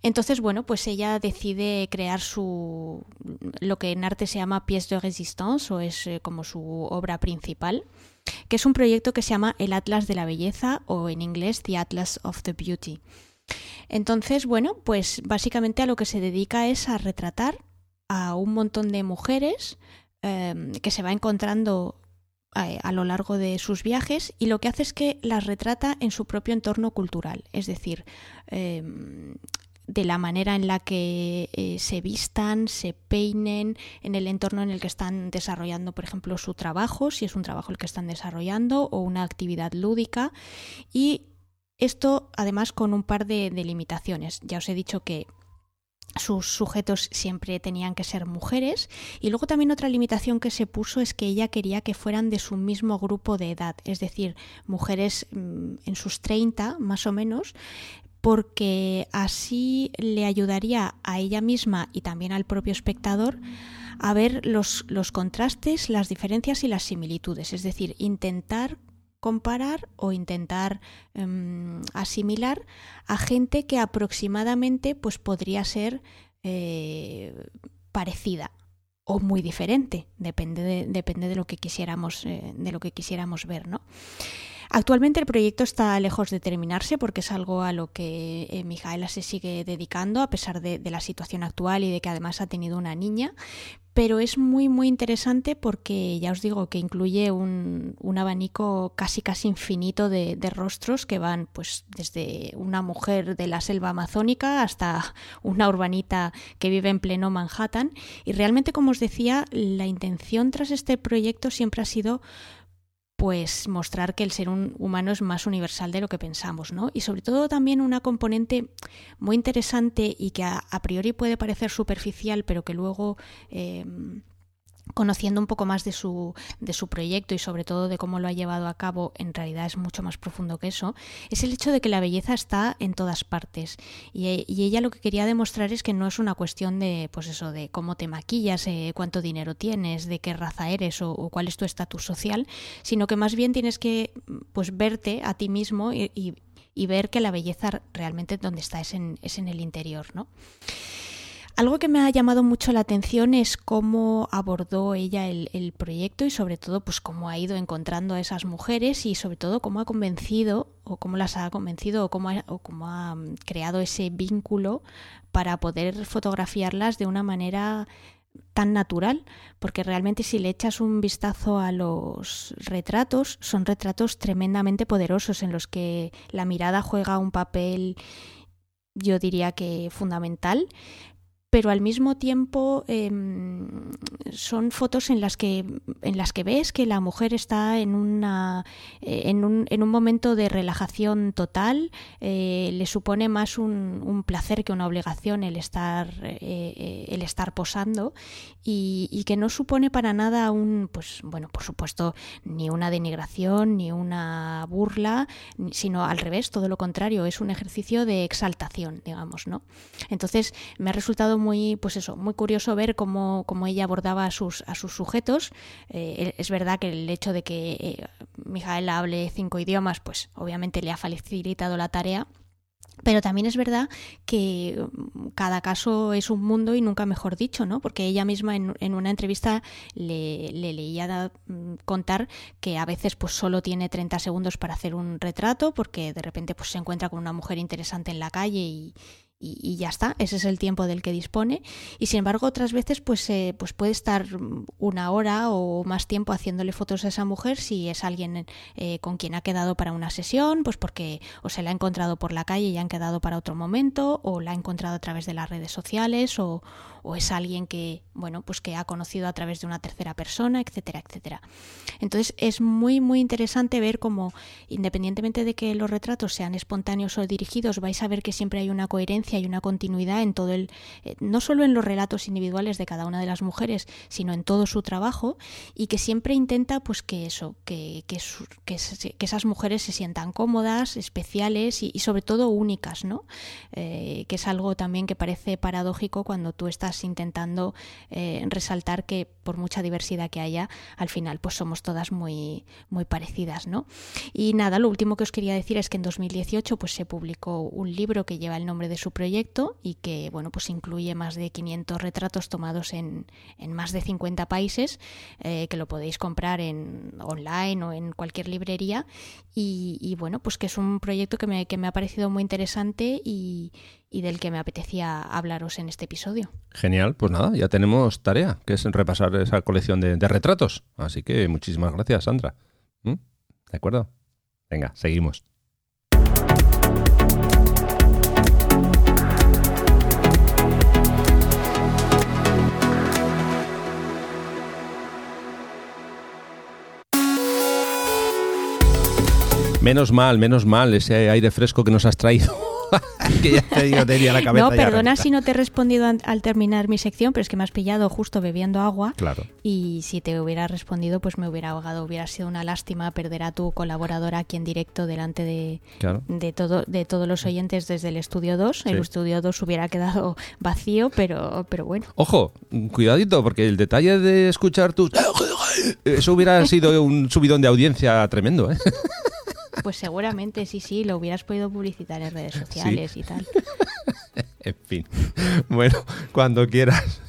Entonces, bueno, pues ella decide crear su lo que en arte se llama pièce de résistance o es eh, como su obra principal, que es un proyecto que se llama el Atlas de la Belleza o en inglés The Atlas of the Beauty. Entonces, bueno, pues básicamente a lo que se dedica es a retratar a un montón de mujeres em, que se va encontrando a, lo largo de sus viajes y lo que hace es que las retrata en su propio entorno cultural, es decir, em, de la manera en la que eh, se vistan, se peinen, en el entorno en el que están desarrollando, por ejemplo, su trabajo, si es un trabajo el que están desarrollando, o una actividad lúdica. Y esto, además, con un par de limitaciones. Ya os he dicho que sus sujetos siempre tenían que ser mujeres y luego también otra limitación que se puso es que ella quería que fueran de su mismo grupo de edad, es decir, mujeres mm, en sus 30 más o menos, porque así le ayudaría a ella misma y también al propio espectador a ver los, contrastes, las diferencias y las similitudes, es decir, intentar comparar o intentar em, asimilar a gente que aproximadamente pues podría ser eh, parecida o muy diferente depende de, depende de lo que quisiéramos eh, de lo que quisiéramos ver no Actualmente el proyecto está lejos de terminarse porque es algo a lo que eh, Mijaela se sigue dedicando a pesar de, la situación actual y de que además ha tenido una niña, pero es muy muy interesante porque ya os digo que incluye un, abanico casi casi infinito de, rostros que van pues desde una mujer de la selva amazónica hasta una urbanita que vive en pleno Manhattan. Y realmente como os decía la intención tras este proyecto siempre ha sido pues mostrar que el ser humano es más universal de lo que pensamos, ¿no? Y sobre todo también una componente muy interesante y que a, priori puede parecer superficial, pero que luego eh, conociendo un poco más de su, de su proyecto y sobre todo de cómo lo ha llevado a cabo, en realidad es mucho más profundo que eso, es el hecho de que la belleza está en todas partes. Y, ella lo que quería demostrar es que no es una cuestión de, pues eso, de cómo te maquillas, eh, cuánto dinero tienes, de qué raza eres o, cuál es tu estatus social, sino que más bien tienes que pues verte a ti mismo y, y, ver que la belleza realmente donde está es en, es en el interior, ¿no? Algo que me ha llamado mucho la atención es cómo abordó ella el, proyecto y sobre todo pues cómo ha ido encontrando a esas mujeres y sobre todo cómo ha convencido o cómo las ha convencido o cómo ha, o cómo ha mm, creado ese vínculo para poder fotografiarlas de una manera tan natural, porque realmente si le echas un vistazo a los retratos, son retratos tremendamente poderosos en los que la mirada juega un papel yo diría que fundamental, pero al mismo tiempo em, son fotos en las que en las que ves que la mujer está en una eh, en, un, en un momento de relajación total eh, le supone más un, placer que una obligación el estar eh, el estar posando y, y, que no supone para nada un pues bueno por supuesto ni una denigración ni una burla sino al revés todo lo contrario es un ejercicio de exaltación digamos no entonces me ha resultado muy, pues eso, muy curioso ver cómo, cómo ella abordaba a sus, a sus sujetos. Eh, es verdad que el hecho de que eh, Mijaela hable cinco idiomas, pues obviamente le ha facilitado la tarea. Pero también es verdad que mm, cada caso es un mundo y nunca mejor dicho, ¿no? Porque ella misma en, en una entrevista le, le, leía mm, contar que a veces pues solo tiene 30 segundos para hacer un retrato porque de repente pues se encuentra con una mujer interesante en la calle y, y, ya está, ese es el tiempo del que dispone. Y sin embargo otras veces pues, eh, pues puede estar una hora o más tiempo haciéndole fotos a esa mujer si es alguien eh, con quien ha quedado para una sesión, pues porque o se la ha encontrado por la calle y han quedado para otro momento o la ha encontrado a través de las redes sociales o, o es alguien que, bueno, pues que ha conocido a través de una tercera persona, etcétera, etcétera. Entonces es muy, muy interesante ver cómo, independientemente de que los retratos sean espontáneos o dirigidos, vais a ver que siempre hay una coherencia y una continuidad en todo el, eh, no solo en los relatos individuales de cada una de las mujeres, sino en todo su trabajo y que siempre intenta pues que eso, que, que, esas mujeres se sientan cómodas, especiales y, sobre todo únicas, ¿no? Eh, que es algo también que parece paradójico cuando tú estás intentando eh, resaltar que por mucha diversidad que haya, al final pues somos todas muy, muy parecidas, ¿no? Y nada, lo último que os quería decir es que en 2018 pues se publicó un libro que lleva el nombre de su proyecto y que, bueno, pues incluye más de 500 retratos tomados en, en más de 50 países, eh, que lo podéis comprar en online o en cualquier librería y, bueno, pues que es un proyecto que me, que me ha parecido muy interesante y, y del que me apetecía hablaros en este episodio. Genial, pues nada, ya tenemos tarea, que es repasar esa colección de, retratos. Así que muchísimas gracias, Sandra. ¿Mm? ¿De acuerdo? Venga, seguimos. Menos mal, menos mal ese aire fresco que nos has traído. que ya te tenía la cabeza. No, perdona si no te he respondido al, terminar mi sección, pero es que me has pillado justo bebiendo agua. Claro. Y si te hubiera respondido, pues me hubiera ahogado. Hubiera sido una lástima perder a tu colaboradora aquí en directo delante de, de, todo, de todos los oyentes desde el estudio 2. El estudio 2 hubiera quedado vacío, pero, pero bueno. Ojo, cuidadito, porque el detalle de escuchar tus. Eso hubiera sido un subidón de audiencia tremendo, ¿eh? Pues seguramente sí, sí, lo hubieras podido publicitar en redes sociales y tal. en fin. Bueno, cuando quieras,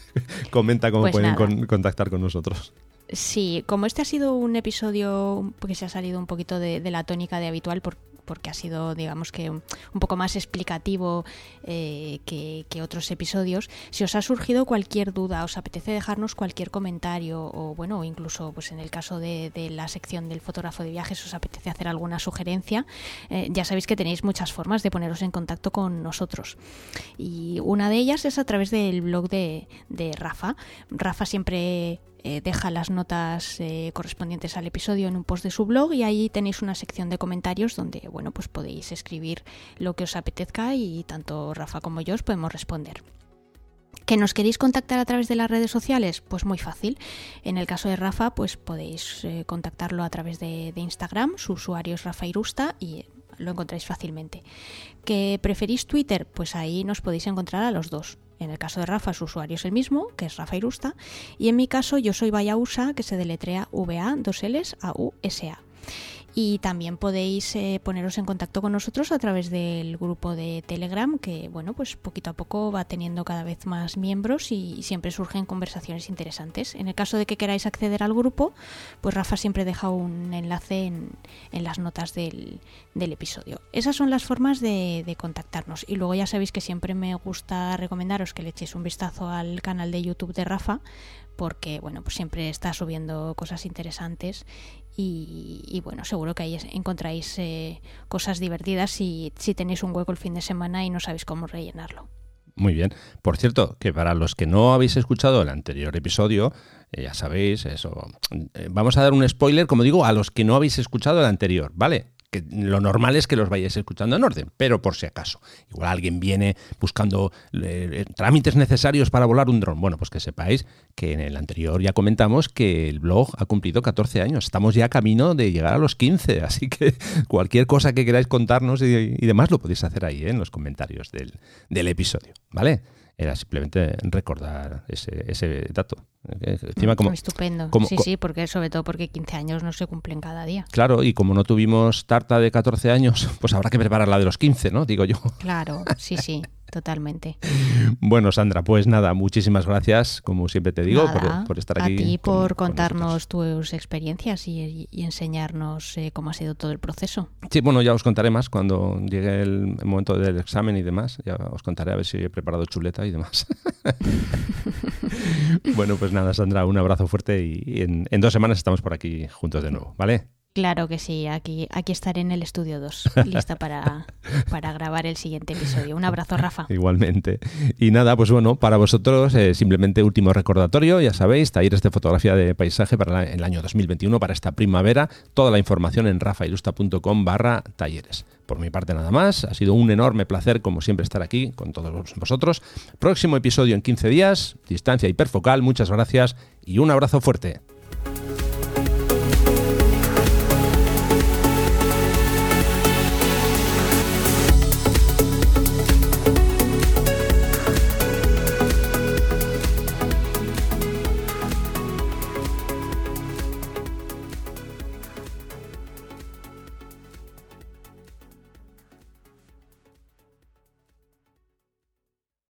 comenta cómo pues pueden contactar con nosotros. Sí, como este ha sido un episodio que se ha salido un poquito de, de la tónica de habitual, por, porque ha sido, digamos que, un poco más explicativo eh, que, otros episodios. Si os ha surgido cualquier duda, os apetece dejarnos cualquier comentario, o bueno, incluso pues en el caso de, la sección del fotógrafo de viajes, os apetece hacer alguna sugerencia, eh, ya sabéis que tenéis muchas formas de poneros en contacto con nosotros. Y una de ellas es a través del blog de, de Rafa. Rafa siempre eh, deja las notas eh, correspondientes al episodio en un post de su blog y ahí tenéis una sección de comentarios donde bueno pues podéis escribir lo que os apetezca y tanto Rafa como yo os podemos responder. ¿Que nos queréis contactar a través de las redes sociales? Pues muy fácil. En el caso de Rafa, pues podéis eh, contactarlo a través de, de, Instagram. Su usuario es Rafa Irusta y lo encontráis fácilmente. ¿Que preferís Twitter? Pues ahí nos podéis encontrar a los dos. En el caso de Rafa, su usuario es el mismo, que es Rafa Irusta, y en mi caso yo soy Vayausa, que se deletrea VA, dos Ls, A, U, S, A y también podéis eh, poneros en contacto con nosotros a través del grupo de Telegram que bueno pues poquito a poco va teniendo cada vez más miembros y siempre surgen conversaciones interesantes. En el caso de que queráis acceder al grupo pues Rafa siempre deja un enlace en, las notas del, episodio. Esas son las formas de, de, contactarnos. Y luego ya sabéis que siempre me gusta recomendaros que le echéis un vistazo al canal de YouTube de Rafa porque bueno pues siempre está subiendo cosas interesantes y, bueno, seguro que ahí encontráis eh, cosas divertidas si, si tenéis un hueco el fin de semana y no sabéis cómo rellenarlo. Muy bien. Por cierto, que para los que no habéis escuchado el anterior episodio, eh, ya sabéis, eso. Eh, vamos a dar un spoiler, como digo, a los que no habéis escuchado el anterior, ¿vale? Que lo normal es que los vayáis escuchando en orden, pero por si acaso. Igual alguien viene buscando eh, trámites necesarios para volar un dron. Bueno, pues que sepáis que en el anterior ya comentamos que el blog ha cumplido 14 años. Estamos ya camino de llegar a los 15, así que cualquier cosa que queráis contarnos y, demás lo podéis hacer ahí ¿eh? en los comentarios del, del episodio, ¿vale? Era simplemente recordar ese, ese dato. Encima como, Estupendo. sí, sí, porque sobre todo porque 15 años no se cumplen cada día. Claro, y como no tuvimos tarta de 14 años, pues habrá que preparar la de los 15, ¿no? Digo yo. Claro, sí, sí. Totalmente. Bueno, Sandra, pues nada, muchísimas gracias, como siempre te digo, por, estar aquí. A ti por contarnos tus experiencias y, enseñarnos eh, cómo ha sido todo el proceso. Sí, bueno, ya os contaré más cuando llegue el momento del examen y demás. Ya os contaré a ver si he preparado chuleta y demás. bueno, pues nada, Sandra, un abrazo fuerte y en, en dos semanas estamos por aquí juntos de nuevo, ¿vale? Claro que sí, aquí, aquí estaré en el estudio 2, lista para, para grabar el siguiente episodio. Un abrazo, Rafa. Igualmente. Y nada, pues bueno, para vosotros, eh, simplemente último recordatorio, ya sabéis, talleres de fotografía de paisaje para el año 2021, para esta primavera. Toda la información en rafailusta.com barra talleres. Por mi parte nada más, ha sido un enorme placer como siempre estar aquí con todos vosotros. Próximo episodio en 15 días, distancia hiperfocal, muchas gracias y un abrazo fuerte.